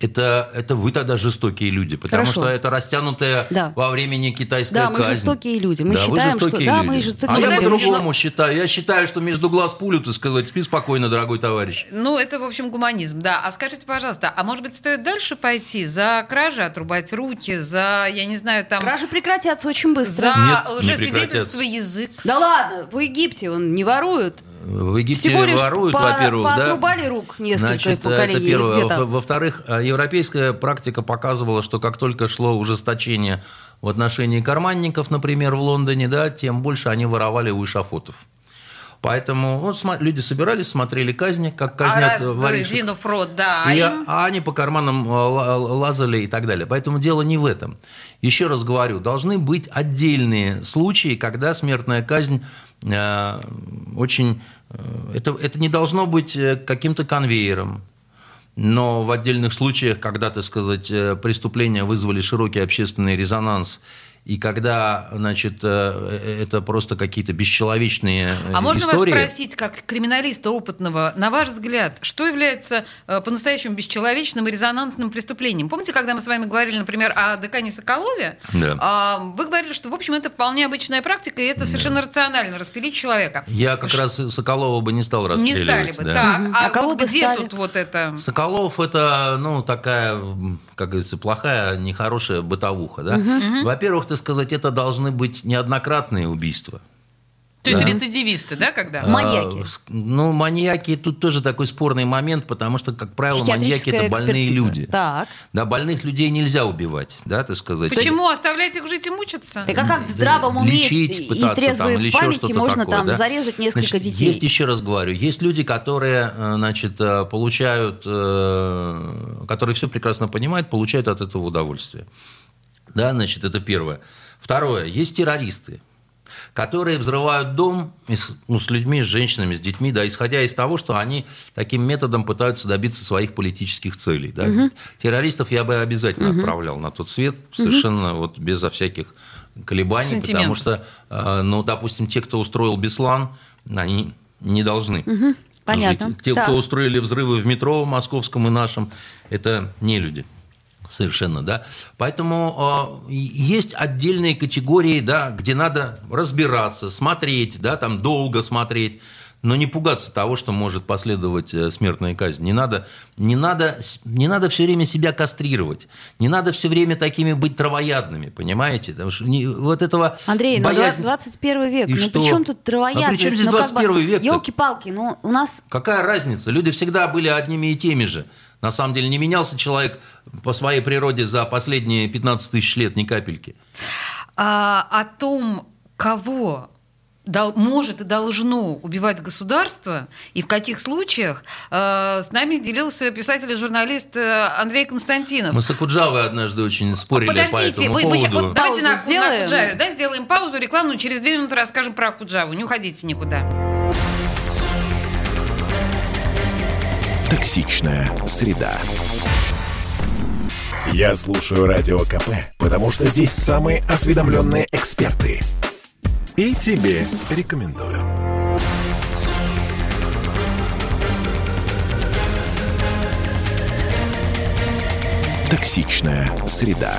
это, это вы тогда жестокие люди, потому Хорошо. что это растянутая Да. во времени китайская Да, мы казнь. жестокие люди. Мы Да, вы считаем, что- жестокие да, люди. мы жестокие А я люди. по-другому считаю. Я считаю, что между глаз пулю, так сказать, спи спокойно, дорогой товарищ. Ну, это, в общем, гуманизм, да. А скажите, пожалуйста, а может быть, стоит дальше пойти за кражи, отрубать руки, за, я не знаю, там... кражи прекратятся очень быстро. За лжесвидетельство прекратятся. язык. Да ладно, в Египте он не воруют. В Египте Всего лишь воруют, по- во-первых, да. поотрубали рук несколько Значит, поколений это первое. там. Во- Во-вторых, э, европейская практика показывала, что как только шло ужесточение в отношении карманников, например, в Лондоне, да, тем больше они воровали у эшафотов. Поэтому сма- люди собирались, смотрели казни, как казнят а воришек. Рот, да. а И, им- а они по карманам э, ла- лазали и так далее. Поэтому дело не в этом. Еще раз говорю, должны быть отдельные случаи, когда смертная казнь очень... э, это, это не должно быть э, каким-то конвейером. Но в отдельных случаях, когда, так сказать, э, преступления вызвали широкий общественный резонанс, и когда, значит, э, это просто какие-то бесчеловечные э, А можно истории... вас спросить, как криминалиста опытного, на ваш взгляд, что является э, по-настоящему бесчеловечным и резонансным преступлением? Помните, когда мы с вами говорили, например, о декане Соколове? Да. А, вы говорили, что, в общем, это вполне обычная практика, и это совершенно рационально, распилить человека. Я как раз Соколова бы не стал Не расстреливать. стали бы, да. так. А, А кого вот бы где стали? тут вот это... Соколов это, ну, такая, как говорится, плохая, нехорошая бытовуха, да. Во-первых, так сказать, это должны быть неоднократные убийства. То есть Да. рецидивисты, да, когда? Маньяки. А, ну, маньяки тут тоже такой спорный момент, потому что, как правило, маньяки это больные экспертиза. люди. Так. Да, больных людей нельзя убивать, да, так сказать. Почему? Оставлять их жить и мучиться? Так а как в здравом уме лечить, и пытаться трезвой там, или памяти можно такое, там да? зарезать несколько Значит, детей? Есть, еще раз говорю, есть люди, которые, э, значит, э, получают, э, которые все прекрасно понимают, получают от этого удовольствие. Да, значит, это первое. Второе, есть террористы, которые взрывают дом ну, с людьми, с женщинами, с детьми, да, исходя из того, что они таким методом пытаются добиться своих политических целей. Да. Террористов я бы обязательно отправлял на тот свет, совершенно вот безо всяких колебаний, Сантиментов. потому что, э, ну, допустим, те, кто устроил Беслан, они не должны. Понятно. жить. Те, Так. кто устроили взрывы в метро московском и нашем, это не люди. Совершенно, да. Поэтому э, есть отдельные категории, да, где надо разбираться, смотреть, да, там долго смотреть, но не пугаться того, что может последовать э, смертная казнь. Не надо, не надо, не надо все время себя кастрировать, не надо все время такими быть травоядными, понимаете? Потому что не- вот этого Андрей, ну боязнь- 21 век, И ну что? при чем тут А травоядность? при чем здесь ну, как 21 бы, век-то? Елки-палки, ну у нас Какая разница? Люди всегда были одними и теми же. На самом деле не менялся человек по своей природе за последние 15 тысяч лет ни капельки. А, о том, кого дол- может и должно убивать государство, и в каких случаях э, с нами делился писатель и журналист э, Андрей Константинов. Мы с Акуджавой однажды очень спорили по Подождите, этому вы, поводу. вот давайте Паузу на, сделаем. на Акуджаве, да, сделаем паузу рекламную, через две минуты расскажем про Акуджаву. Не уходите никуда. Токсичная среда. Я слушаю Радио КП, потому что здесь самые осведомленные эксперты. И тебе рекомендую. Токсичная среда.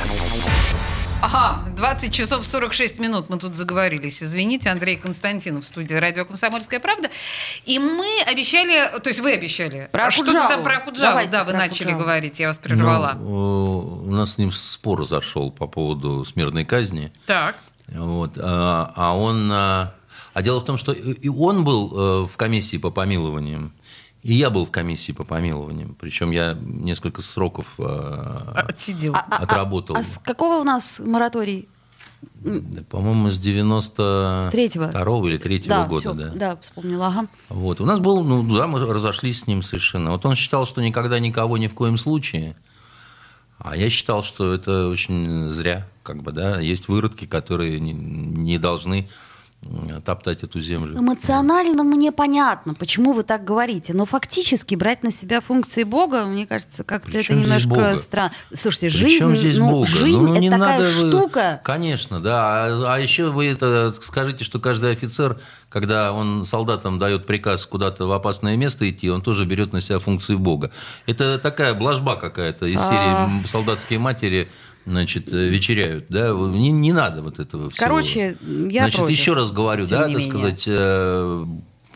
Ага, 20 часов 46 минут мы тут заговорились. Извините, Андрей Константинов в студии «Радио Комсомольская правда». И мы обещали, то есть вы обещали, Про что-то там про Акуджаву, Давайте да, вы начали Акуджаву. говорить, я вас прервала. Ну, э, у нас с ним спор зашел по поводу смертной казни. Так. Вот, а, а он... А, а дело в том, что и он был э, в комиссии по помилованиям, и я был в комиссии по помилованиям. Причем я несколько сроков э, Отсидел. А- а- отработал. А с какого у нас мораторий? Да, По-моему, с 92 Третьего. или 3 да, года. всё, да. да, вспомнила. Ага. Вот. У нас был, ну да, мы разошлись с ним совершенно. Вот он считал, что никогда никого ни в коем случае. А я считал, что это очень зря, как бы, да. Есть выродки, которые не, не должны топтать эту землю. Эмоционально мне понятно, почему вы так говорите, но фактически брать на себя функции Бога, мне кажется, как-то это немножко странно. Слушайте, При жизнь, здесь ну, Бога? жизнь Ну, не это такая надо штука. Конечно, да. А, а еще вы это скажите, что каждый офицер, когда он солдатам дает приказ куда-то в опасное место идти, он тоже берет на себя функции Бога. Это такая блажба какая-то из А. серии «Солдатские матери» значит, э, вечеряют, да, не, не надо вот этого всего. Короче, я Значит, против, еще раз говорю, да, так менее. сказать, э,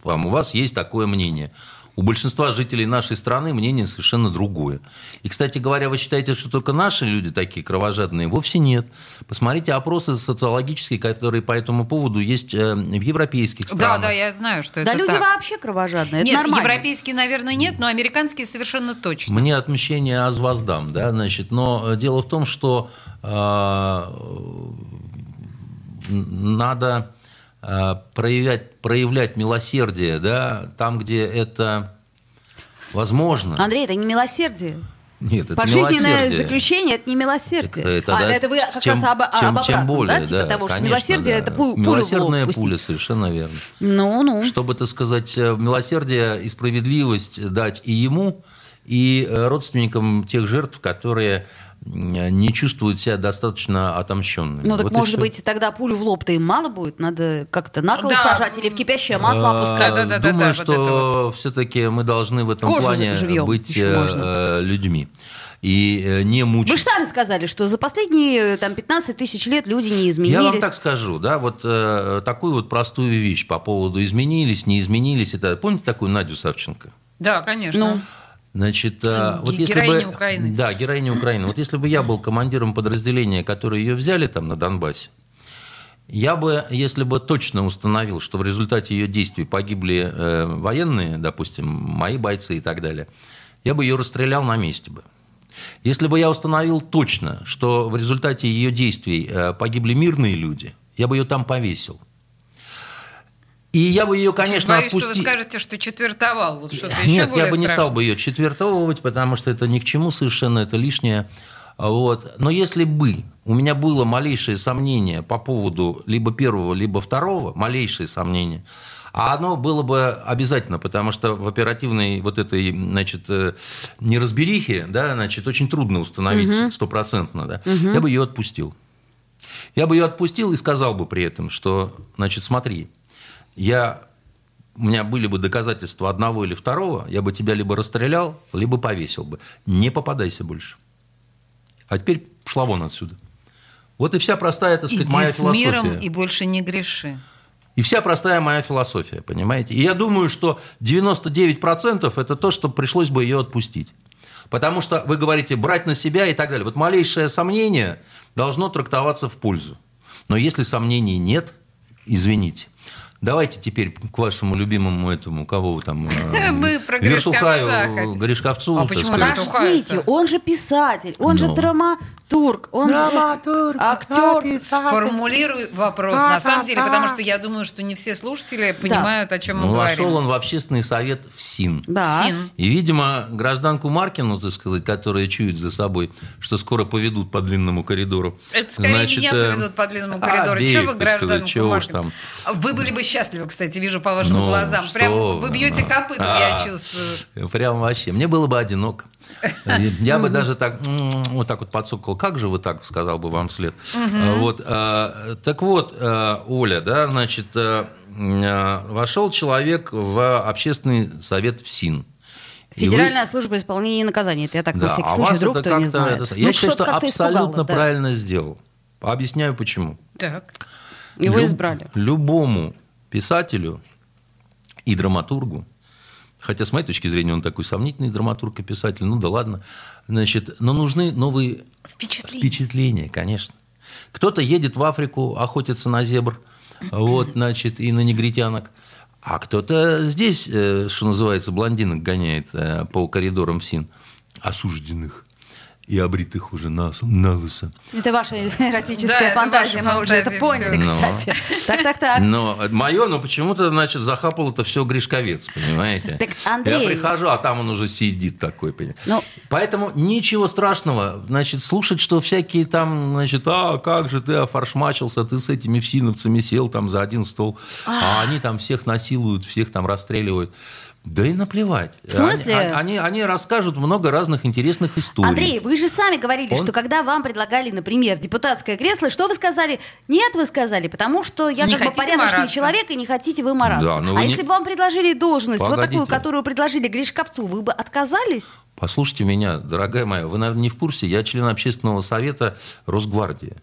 вам, у вас есть такое мнение. У большинства жителей нашей страны мнение совершенно другое. И, кстати говоря, вы считаете, что только наши люди такие кровожадные? Вовсе нет. Посмотрите опросы социологические, которые по этому поводу есть э, в европейских Да, странах. да, я знаю, что Да это люди так. вообще кровожадные, это Нет, нормально. европейские, наверное, нет, но американские совершенно точно. Мне отмщение аз воздам, да, значит, но э, дело в том, что э, надо проявлять, проявлять милосердие, да, там, где это возможно. Андрей, это не милосердие. Нет, это Пожизненное милосердие. заключение это не милосердие. Это, а, да, это вы как тем- раз об, об тем- обратном, тем более, да? Типа того, что конечно, милосердие да. это пу- пулю Милосердная пустить. пуля, совершенно верно. Ну, ну. Чтобы, так сказать, э, милосердие и справедливость дать и ему, и э, родственникам тех жертв, которые не чувствуют себя достаточно отомщенными. Ну так Вот может быть тогда пулю в лоб-то им мало будет, надо как-то на кол Да. сажать или в кипящее масло А, опускать. Думаю, вот что все-таки мы должны в этом Кожу плане живьем быть э, э, людьми и э, не Вы мучить. же сами сказали, что за последние там, 15 тысяч лет люди не изменились. Я вам так скажу, да, вот э, такую вот простую вещь по поводу изменились, не изменились. Это помните такую Надю Савченко? Да, конечно. Ну. Значит, а, Ге- вот если героиня бы, Украины. Да, героиня Украины. Вот если бы я был командиром подразделения, которое ее взяли там на Донбассе, я бы, если бы точно установил, что в результате ее действий погибли э, военные, допустим, мои бойцы и так далее, я бы ее расстрелял на месте бы. Если бы я установил точно, что в результате ее действий э, погибли мирные люди, я бы ее там повесил. И я бы ее, конечно, Боюсь, что вы скажете, что четвертовал. Вот что-то еще Нет, я бы не страшное. стал бы ее четвертовывать, потому что это ни к чему совершенно, это лишнее. Вот. Но если бы у меня было малейшее сомнение по поводу либо первого, либо второго, малейшее сомнение, а оно было бы обязательно, потому что в оперативной вот этой, значит, э, неразберихе, да, значит, очень трудно установить стопроцентно, да, я бы ее отпустил. Я бы ее отпустил и сказал бы при этом, что, значит, смотри, я, у меня были бы доказательства одного или второго, я бы тебя либо расстрелял, либо повесил бы. Не попадайся больше. А теперь пошла вон отсюда. Вот и вся простая, так сказать, Иди моя с миром философия. и больше не греши. И вся простая моя философия, понимаете? И я думаю, что 99% это то, что пришлось бы ее отпустить. Потому что вы говорите брать на себя и так далее. Вот малейшее сомнение должно трактоваться в пользу. Но если сомнений нет, извините. Давайте теперь к вашему любимому этому, кого вы там... э, Мы про Вертухаю. Гришковцу. А почему? Подождите, он же писатель, он же Ну. Драматург. он Драматург, актер. Сформулируй вопрос, на самом деле, потому что я думаю, что не все слушатели понимают, о чем мы Ну, говорим. вошел он в общественный совет в СИН. Да. Син. И, видимо, гражданку Маркину, так сказать, которая чует за собой, что скоро поведут по длинному коридору. Это скорее значит, меня э, поведут по длинному а, коридору. обеих, Чего вы, гражданку чего Маркину? там. Вы были бы счастливы, кстати, вижу по вашим Ну, глазам. что Прям вы, бьете копытом, А. я чувствую. Прям вообще. Мне было бы одиноко. Я бы даже так, м, вот так вот подсокал. Как же вы так, сказал бы вам вслед. А, Вот. а, Так вот, а, Оля, да, значит, вошел человек в общественный совет в СИН. И вы- Федеральная служба исполнения наказаний. Это я так, на Да, всякий а случай, вдруг кто не знает. это- Ну, Я считаю, что-то что абсолютно да. правильно сделал. Объясняю, почему. Так. Его Люб- избрали. Любому писателю и драматургу, хотя с моей точки зрения он такой сомнительный драматург и писатель, ну да ладно, значит, но нужны новые Впечатление. впечатления, конечно. Кто-то едет в Африку охотиться на зебр, вот, значит, и на негритянок. А кто-то здесь, э, что называется, блондинок гоняет э, по коридорам СИН, осужденных и обритых уже на, на лысо. Это ваша Да, эротическая это фантазия, ваша мы уже это поняли, всё. кстати. Так, так, так. Но мое, но почему-то, значит, захапал это все Гришковец, понимаете? Так, Андрей. Я прихожу, а там он уже сидит такой, понимаете? Ну. Поэтому ничего страшного, значит, слушать, что всякие там, значит, а как же ты офаршмачился, ты с этими всиновцами сел там за один стол, а они там всех насилуют, всех там расстреливают. Да и наплевать. В смысле? Они, они, они расскажут много разных интересных историй. Андрей, вы же сами говорили, Он- что когда вам предлагали, например, депутатское кресло, что вы сказали? Нет, вы сказали, потому что я Не как бы порядочный мараться. человек и не хотите вы мараться. Да, но а вы не- если бы вам предложили должность, вот такую, Погодите. которую предложили Гришковцу, вы бы отказались? Послушайте меня, дорогая моя, вы, наверное, не в курсе, я член общественного совета Росгвардии.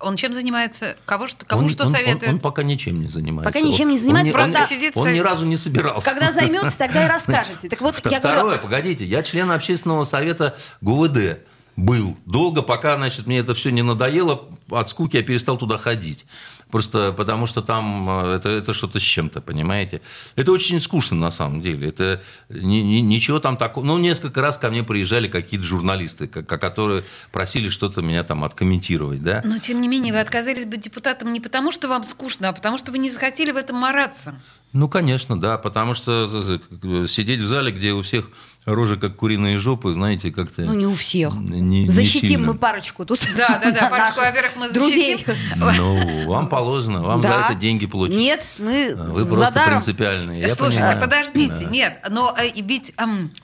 Он чем занимается? Кого что, кому он, что он- он- советует? Он, пока ничем не занимается. Пока ничем не Он- занимается, он, просто он- сидит Он ни разу не собирался. Когда займется, тогда и расскажете. Так вот, я Второе, говорю, погодите, я член общественного совета ГУВД был долго, пока, значит, мне это все не надоело, от скуки я перестал туда ходить. Просто потому что там э, это, это что-то с чем-то, понимаете? Это очень скучно на самом деле. Это ни- ни- ничего там такого. Ну, несколько раз ко мне приезжали какие-то журналисты, ко- ко- которые просили что-то меня там откомментировать, да? Но, тем не менее, вы отказались быть депутатом не потому, что вам скучно, а потому, что вы не захотели в этом мараться. Ну, конечно, да, потому что э, сидеть в зале, где у всех рожи как куриные жопы, знаете, как-то... ну не у всех. не- не Защитим сильно. мы парочку тут. Да, да, да, парочку, во-первых, мы защитим. Ну, вам положено, вам за это деньги платят. Нет, мы Вы за просто принципиальные. Слушайте, подождите, нет, но э, ведь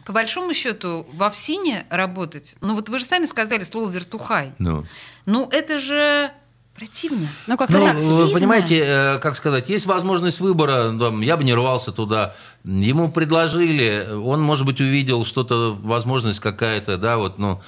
по большому счету во ФСИНе работать, ну вот вы же сами сказали слово вертухай. Ну, Ну это же противно. Ну, как-то Ну, так вы сильно. понимаете, э, как сказать, есть возможность выбора, я бы не рвался туда. Ему предложили, он, может быть, увидел что-то, возможность какая-то, да, вот, ну,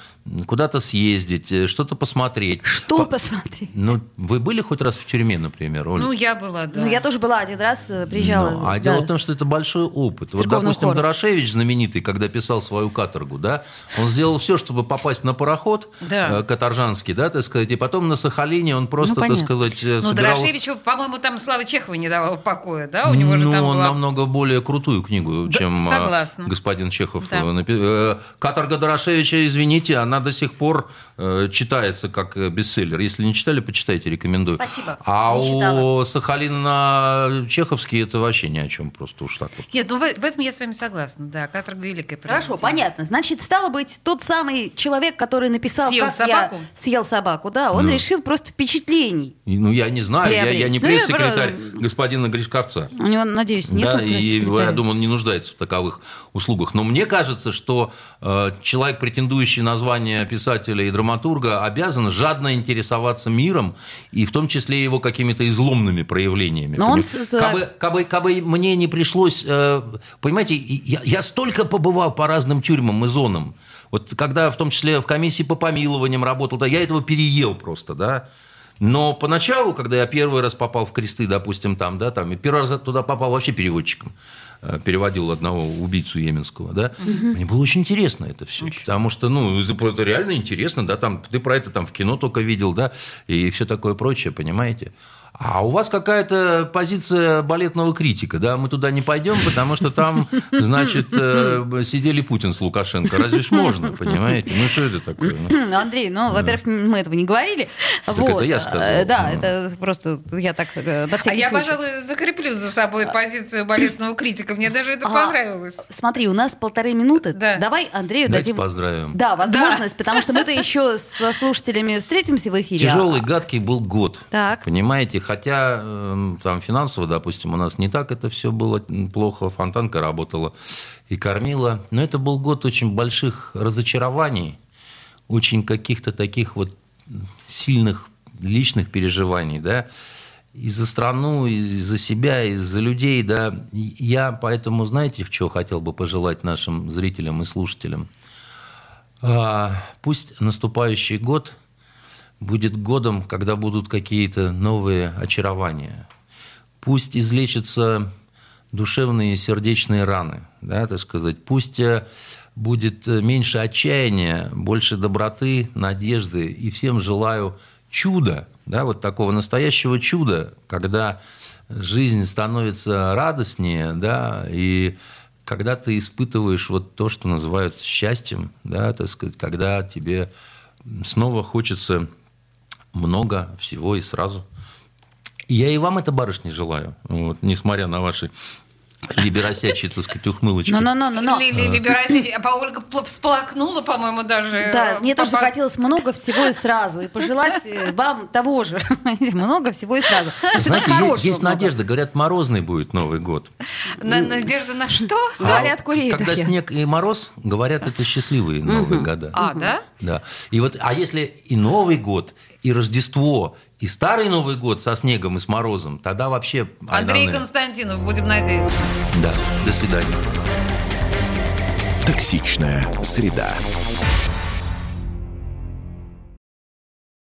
куда-то съездить, э, что-то посмотреть. Что посмотреть? Ну, вы были хоть раз в тюрьме, например, Оль? Ну я была, да. Ну, я тоже была один раз, э, приезжала. Ну, а да. дело в том, что это большой опыт. Вот, допустим, хор. Дорошевич знаменитый, когда писал свою каторгу, да, он сделал все, чтобы попасть на пароход Да. э, каторжанский, да, так сказать, и потом на Сахалине он просто, Ну, так сказать, э, Ну, собирал... Дорошевичу, по-моему, там Слава Чехова не давала покоя, да? У него же ну, там он была... намного более крутую книгу, Да, чем э, согласна. господин Чехов. Да. напи- Каторга Дорошевича, извините, она до сих пор э, читается как э, бестселлер. Если не читали, почитайте, рекомендую. Спасибо, А не читала. у Сахалина Чеховский это вообще ни о чем, просто уж так вот. Нет, ну в, в этом я с вами согласна, да. Каторга великая Хорошо, понятно. Значит, стало быть, тот самый человек, который написал, Съел как собаку? я съел собаку, да, он Ну. решил просто впечатлений. Ну, я не знаю, я, я не. Ну, я пресс-секретарь про- господина Гришковца. У него, надеюсь, нет да, и я думаю, он не нуждается в таковых услугах. Но мне кажется, что э, человек, претендующий на звание писателя и драматурга, обязан жадно интересоваться миром, и в том числе его какими-то изломными проявлениями. Но он Кабы, кабы- кабы мне не пришлось... э, понимаете, я, я столько побывал по разным тюрьмам и зонам. Вот когда в том числе в комиссии по помилованиям работал, да, я этого переел просто, да. Но поначалу, когда я первый раз попал в кресты, допустим, там, да, там, и первый раз туда попал вообще переводчиком, переводил одного убийцу йеменского, да, мне было очень интересно это все, потому что, ну, это, это реально интересно, да, там, ты про это там в кино только видел, да, и все такое прочее, понимаете. А у вас какая-то позиция балетного критика, да? Мы туда не пойдем, потому что там, значит, э, сидели Путин с Лукашенко. Разве ж можно, понимаете? Ну, что это такое? Ну, Андрей, ну, во-первых, мы этого не говорили. Так вот. это я сказал. Э, Да, Ну. это просто я так э, на А всякий я, случай. пожалуй, закреплю за собой позицию балетного критика. Мне даже это А, понравилось. Смотри, у нас полторы минуты. Да. Давай Андрею Давайте дадим... поздравим. Да, возможность, потому что мы-то еще со слушателями встретимся в эфире. Тяжелый, гадкий был год. Так. Понимаете, хотя эм, там финансово, допустим, у нас не так это все было плохо, фонтанка работала и кормила, но это был год очень больших разочарований, очень каких-то таких вот сильных личных переживаний, да, и за страну, и за себя, и за людей, да. Я поэтому, знаете, что хотел бы пожелать нашим зрителям и слушателям? А, Пусть наступающий год будет годом, когда будут какие-то новые очарования. Пусть излечатся душевные и сердечные раны, да, так сказать. Пусть э, будет э, меньше отчаяния, больше доброты, надежды. И всем желаю чуда, да, вот такого настоящего чуда, когда жизнь становится радостнее, да, и когда ты испытываешь вот то, что называют счастьем, да, так сказать, когда тебе снова хочется много всего и сразу. Я и вам это, барышни, желаю, вот, несмотря на ваши либеросячие, так сказать, ухмылочки. Ну-ну-ну-ну. Лили Либерасич, а Ольга пл- всплакнула, по-моему, даже. Да, э, мне тоже захотелось много всего и сразу. И пожелать э, вам того же. много всего и сразу. Знаете, есть, надежда. Говорят, морозный будет Новый год. На- Надежда на что? Говорят, курей Когда снег и мороз, говорят, это счастливые Новые года. А, да? Да. И вот, а если и Новый год, и Рождество, и Старый Новый год со снегом и с морозом, тогда вообще... Андрей айданы. Константинов, будем надеяться. Да. До свидания. Токсичная среда.